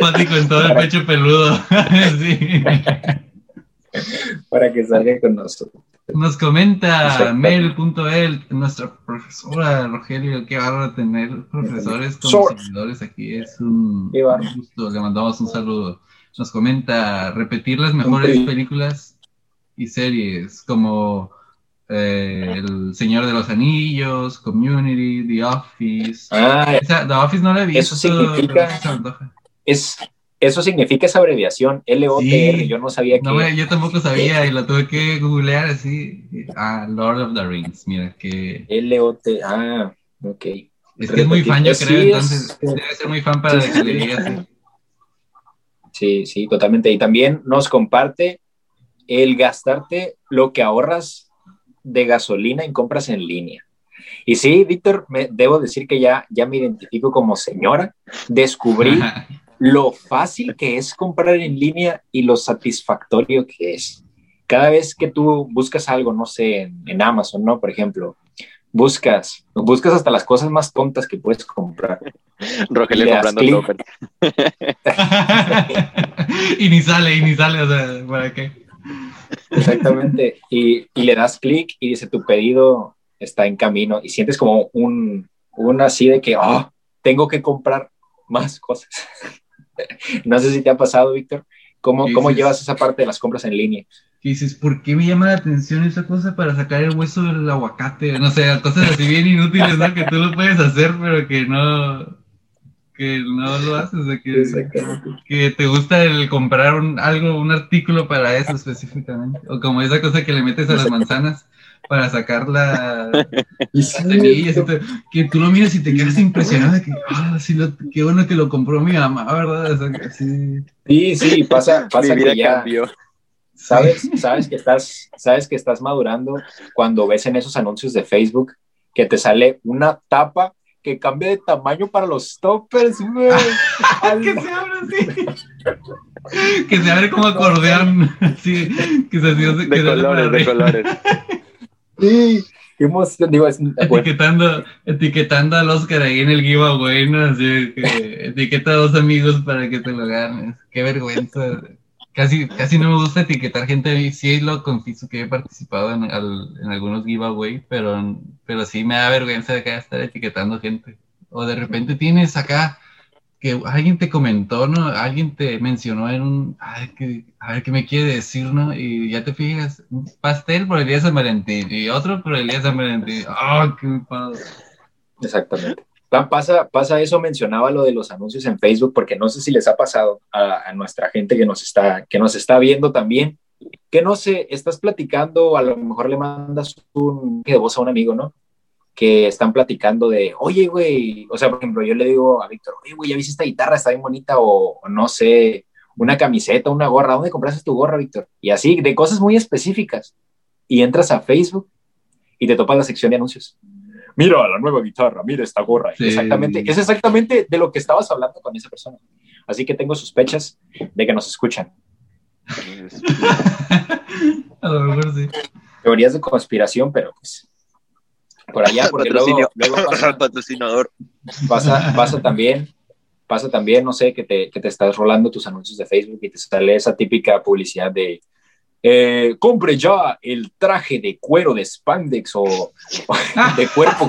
Pati con todo el pecho peludo. sí. para que salga con nosotros. Nos comenta. Mel.el, nuestra profesora Rogelio, qué bárbaro tener profesores como seguidores aquí, es un, gusto, le mandamos un saludo. Nos comenta repetir las mejores películas y series como eh, El Señor de los Anillos, Community, The Office. Ah, Esa- The Office no la he visto. Eso significa- es, eso significa esa abreviación, LOTR. Sí. Yo no sabía que. No, yo tampoco sabía y lo tuve que googlear así. Ah, Lord of the Rings, mira, que LOT. Ah, ok. es que es muy fan, yo Sí, creo, es- entonces debe ser muy fan para Sí, que le. Sí, sí, totalmente. Y también nos comparte el gastarte lo que ahorras de gasolina en compras en línea. Y sí, Víctor, me, debo decir que ya, ya me identifico como señora. Descubrí lo fácil que es comprar en línea y lo satisfactorio que es. Cada vez que tú buscas algo, no sé, en, en Amazon, ¿no? Por ejemplo, buscas, buscas hasta las cosas más tontas que puedes comprar. Rogelio comprando y ni sale, y ni sale, o sea, ¿para qué? Exactamente. Y, y le das clic y dice tu pedido está en camino y sientes como un, un así de que, oh, tengo que comprar más cosas. no sé si te ha pasado, Víctor. ¿Cómo, ¿Cómo llevas esa parte de las compras en línea? Dices, ¿por qué me llama la atención esa cosa para sacar el hueso del aguacate? No sé, cosas así bien inútiles, ¿no? Que tú lo puedes hacer, pero que no, que no lo haces, o sea, que, que te gusta el comprar un, algo, un artículo para eso específicamente. O como esa cosa que le metes a las manzanas para sacar la, que tú lo miras y te quedas impresionado de que, ah, sí, lo, qué bueno que lo compró mi mamá, ¿verdad? O sea, que sí. Sí, sí, pasa, pasa Mi vida que ya cambió. sabes, sabes que estás, sabes que estás madurando cuando ves en esos anuncios de Facebook que te sale una tapa que cambia de tamaño para los toppers, güey. que se abre así. que se abre como acordeón. Así, que se, que De se colores, de colores. Sí, bueno, Etiquetando, etiquetando al Oscar ahí en el giveaway, ¿no? Así que etiqueta a dos amigos para que te lo ganes. Qué vergüenza. Casi, casi no me gusta etiquetar gente. Sí lo confieso que he participado en, en algunos giveaway, pero, pero sí me da vergüenza de acá estar etiquetando gente. O de repente tienes acá que alguien te comentó, ¿no? Alguien te mencionó en un... Ay, que, a ver qué me quiere decir, ¿no? Y ya te fijas, pastel por el día de San Valentín y otro por el día de San Valentín. ¡Ah, qué padre! Exactamente. Pa- Pasa, pasa eso, mencionaba lo de los anuncios en Facebook, porque no sé si les ha pasado a, a nuestra gente que nos, está, que nos está viendo también, que no sé, estás platicando, a lo mejor le mandas un de voz a un amigo, ¿no? Que están platicando de, oye, güey, o sea, por ejemplo, yo le digo a Víctor, oye, güey, ¿ya viste esta guitarra? Está bien bonita, o, o no sé, una camiseta, una gorra, ¿dónde compraste tu gorra, Víctor? Y así, de cosas muy específicas. Y entras a Facebook y te topas la sección de anuncios mira la nueva guitarra, mira esta gorra. Sí. Exactamente, es exactamente de lo que estabas hablando con esa persona. Así que tengo sospechas de que nos escuchan. A lo mejor sí. Teorías de conspiración, pero pues por allá, porque luego, luego pasa, Patrocinador. pasa, pasa también, pasa también, no sé, que te, que te estás rolando tus anuncios de Facebook y te sale esa típica publicidad de eh, compre ya el traje de cuero de spandex o, o de cuerpo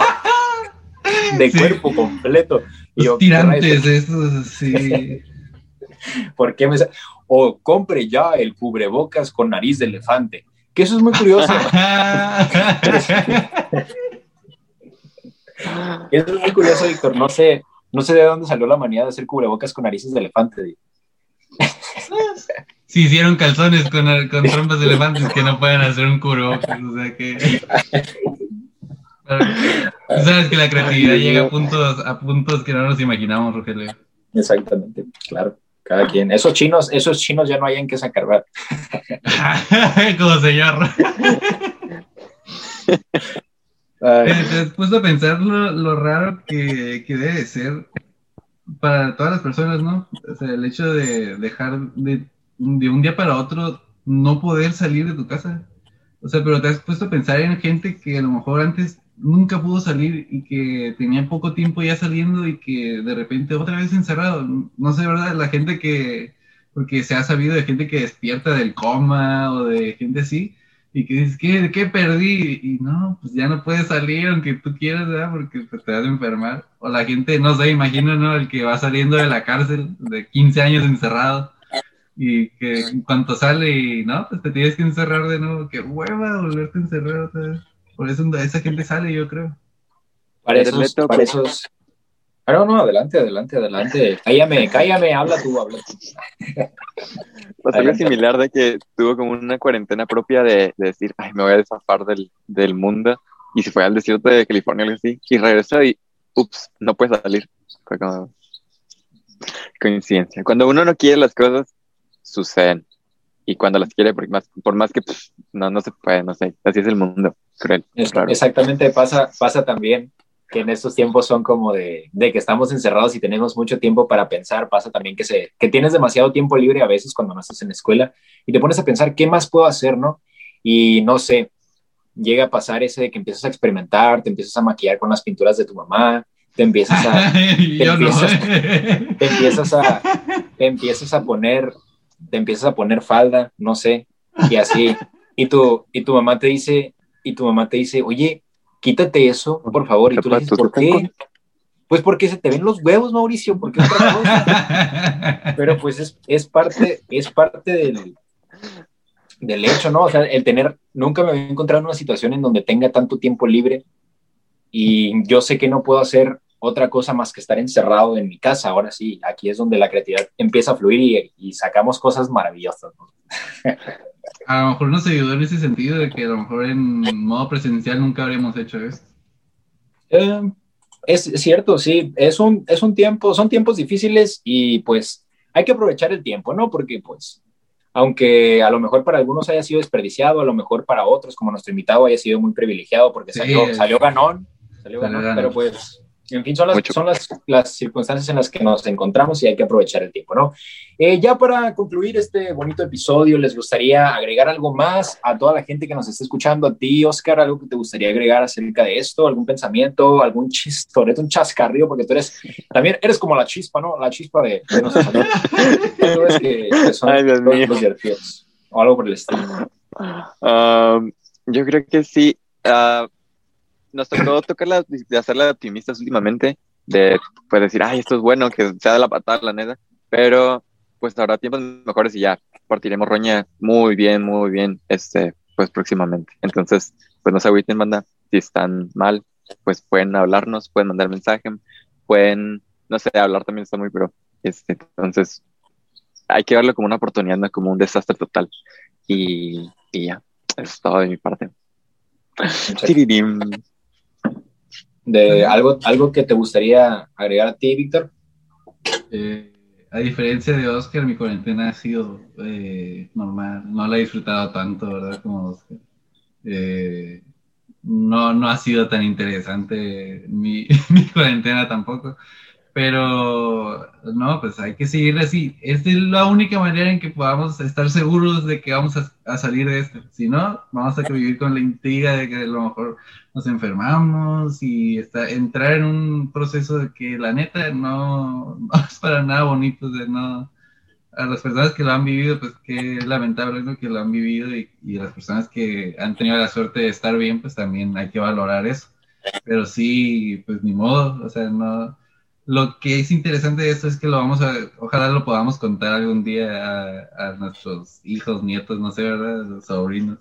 de Sí. cuerpo completo. Y yo, Los tirantes, esos, sí. ¿Por qué me O compre ya el cubrebocas con nariz de elefante. Que eso es muy curioso. Eso es muy curioso, Víctor. No sé, no sé de dónde salió la manía de hacer cubrebocas con narices de elefante. Si hicieron calzones con, con trompas de elefantes que no pueden hacer un cubrebocas, o sea que... Tú sabes que la creatividad llega a puntos, a puntos que no nos imaginamos, Rogelio. Exactamente, claro. Cada quien. Esos chinos, esos chinos ya no hay en qué sacar. ¿verdad? Como señor. ¿Te has puesto a pensar lo, raro que, que debe de ser para todas las personas, ¿no? O sea, el hecho de dejar de, de un día para otro no poder salir de tu casa. O sea, pero te has puesto a pensar en gente que a lo mejor antes nunca pudo salir y que tenía poco tiempo ya saliendo y que de repente otra vez encerrado. No sé, ¿verdad? La gente que, porque se ha sabido de gente que despierta del coma o de gente así y que dices, ¿qué, qué perdí? Y no, pues ya no puedes salir aunque tú quieras, ¿verdad? Porque pues, te vas a enfermar. O la gente, no sé, imagino, ¿no? El que va saliendo de la cárcel de 15 años encerrado y que en cuanto sale y no, pues te tienes que encerrar de nuevo. Qué hueva volverte a encerrar otra vez. Por eso esa gente sale, yo creo. para esos, para esos. Ah, no, no, adelante, adelante, adelante. Cállame, cállame, habla tú, habla tú. Pues algo similar de que tuvo como una cuarentena propia de, de decir, ay, me voy a desafar del, del mundo. Y se fue al desierto de California, algo así. Y regresó y, ups, no puede salir. Fue como coincidencia. Cuando uno no quiere las cosas, suceden. Y cuando las quiere, por más, por más que pues, no, no se puede, no sé. Así es el mundo. Cruel. Es-. Exactamente, pasa, pasa también que en estos tiempos son como de, de que estamos encerrados y tenemos mucho tiempo para pensar. Pasa también que, se, que tienes demasiado tiempo libre a veces cuando no estás en la escuela y te pones a pensar, ¿qué más puedo hacer, no? Y no sé, llega a pasar ese de que empiezas a experimentar, te empiezas a maquillar con las pinturas de tu mamá, te empiezas a, yo no. te empiezas a, te empiezas a poner, te empiezas a poner falda, no sé, y así, y tu, y tu mamá te dice, y tu mamá te dice, oye, quítate eso, por favor, y tú le dices, ¿por qué? Pues porque se te ven los huevos, Mauricio, porque otra cosa. Pero pues es, es parte, es parte del, del hecho, ¿no? O sea, el tener, nunca me había encontrado en una situación en donde tenga tanto tiempo libre y yo sé que no puedo hacer otra cosa más que estar encerrado en mi casa. Ahora sí, aquí es donde la creatividad empieza a fluir y, y sacamos cosas maravillosas. ¿no? A lo mejor nos ayudó en ese sentido de que a lo mejor en modo presencial nunca habríamos hecho esto. Eh, es cierto, sí, es un, es un tiempo, son tiempos difíciles y pues hay que aprovechar el tiempo, ¿no? Porque pues, aunque a lo mejor para algunos haya sido desperdiciado, a lo mejor para otros, como nuestro invitado, haya sido muy privilegiado porque Sí. salió, salió ganón, salió ganón. pero pues En fin, son, las, son las, las, circunstancias en las que nos encontramos y hay que aprovechar el tiempo, ¿no? Eh, ya para concluir este bonito episodio, ¿les gustaría agregar algo más a toda la gente que nos está escuchando? A ti, Oscar, algo que te gustaría agregar acerca de esto, algún pensamiento, algún chistoreto, un chascarrillo, porque tú eres, también eres como la chispa, ¿no? La chispa de, de nosotros. que, que son Ay, los divertidos, o algo por el estilo. Um, yo creo que sí. Uh, nos tocó tocar de hacerla optimistas últimamente, de pues decir, ay, esto es bueno, que sea de la patada, la neta, pero pues habrá tiempos mejores y ya partiremos roña muy bien, muy bien, este, pues próximamente. Entonces, pues no se agüiten, banda, si están mal, pues pueden hablarnos, pueden mandar mensaje, pueden, no sé, hablar también está muy pero, este, entonces hay que verlo como una oportunidad, no como un desastre total. Y, y ya, eso es todo de mi parte de algo, algo que te gustaría agregar a ti, Víctor. Eh, a diferencia de Oscar, mi cuarentena ha sido eh, normal, no la he disfrutado tanto, ¿verdad? Como Oscar. Eh, no, no ha sido tan interesante mi, mi cuarentena tampoco. Pero no, pues hay que seguir así. Esta es la única manera en que podamos estar seguros de que vamos a, salir de esto. Si no, vamos a vivir con la intriga de que a lo mejor nos enfermamos y entrar en un proceso de que la neta no, es para nada bonito. De no, a las personas que lo han vivido, pues qué lamentable lo que lo han vivido y, y las personas que han tenido la suerte de estar bien, pues también hay que valorar eso. Pero sí, pues ni modo, o sea, no lo que es interesante de esto es que lo vamos a, ojalá lo podamos contar algún día a, nuestros hijos, nietos, no sé, ¿verdad? sobrinos,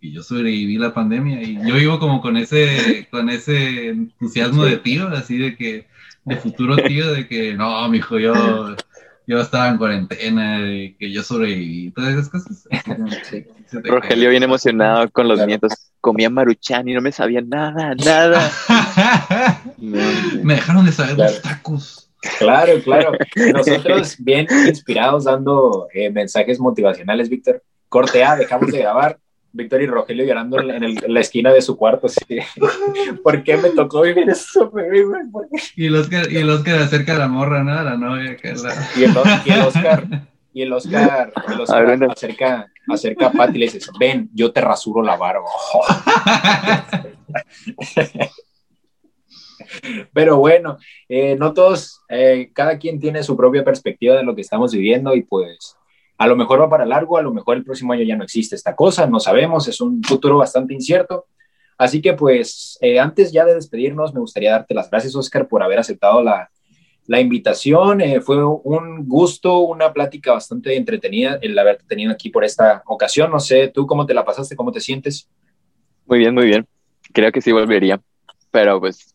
y yo sobreviví la pandemia y yo vivo como con ese, con ese entusiasmo de tío, así de que, de futuro tío, de que no, mi hijo, yo, yo estaba en cuarentena, y que yo sobreviví, todas esas cosas. Rogelio bien emocionado con los nietos comía maruchan y no me sabía nada, nada. me dejaron de saber los tacos. Claro, claro. Nosotros bien inspirados dando eh, mensajes motivacionales, Víctor. Corte A, dejamos de grabar. Víctor y Rogelio llorando en, la esquina de su cuarto. ¿Por qué me tocó vivir eso? Y el Oscar, y el Oscar acerca a la morra, ¿no? la novia. Que y, el, y el Oscar y el Oscar, el Oscar acerca, acerca a Pat y le dice, ven, yo te rasuro la barba. Pero bueno, eh, no todos, eh, cada quien tiene su propia perspectiva de lo que estamos viviendo y pues a lo mejor va para largo, a lo mejor el próximo año ya no existe esta cosa, no sabemos, es un futuro bastante incierto. Así que pues eh, antes ya de despedirnos, me gustaría darte las gracias, Oscar, por haber aceptado la, la invitación. Eh, fue un gusto, una plática bastante entretenida el haberte tenido aquí por esta ocasión. No sé, ¿tú cómo te la pasaste? ¿Cómo te sientes? Muy bien, muy bien. Creo que sí volvería, pero pues...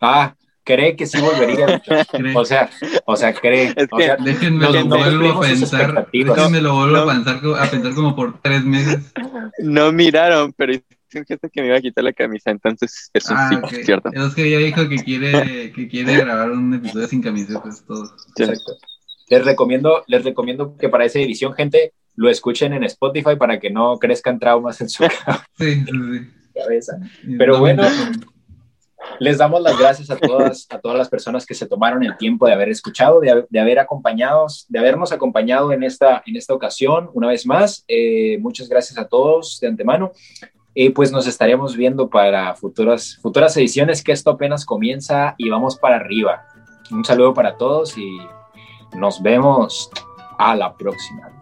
Ah, cree que sí volvería. o sea, o sea, cree. déjenme lo vuelvo a pensar. Déjenme lo vuelvo a, pensar, a pensar como por tres meses. No miraron, pero un gesto que me iba a quitar la camisa, entonces eso ah, sí, cierto. Es que ya dijo que quiere, que quiere grabar un episodio sin camisa, pues todo. Exacto. Les recomiendo, les recomiendo que para esa edición, gente, lo escuchen en Spotify para que no crezcan traumas en su cabeza. Pero bueno, les damos las gracias a todas, a todas las personas que se tomaron el tiempo de haber escuchado, de, de haber acompañados, de habernos acompañado en esta, en esta ocasión una vez más. Eh, muchas gracias a todos de antemano. Y pues nos estaremos viendo para futuras, futuras ediciones, que esto apenas comienza y vamos para arriba. Un saludo para todos y nos vemos a la próxima.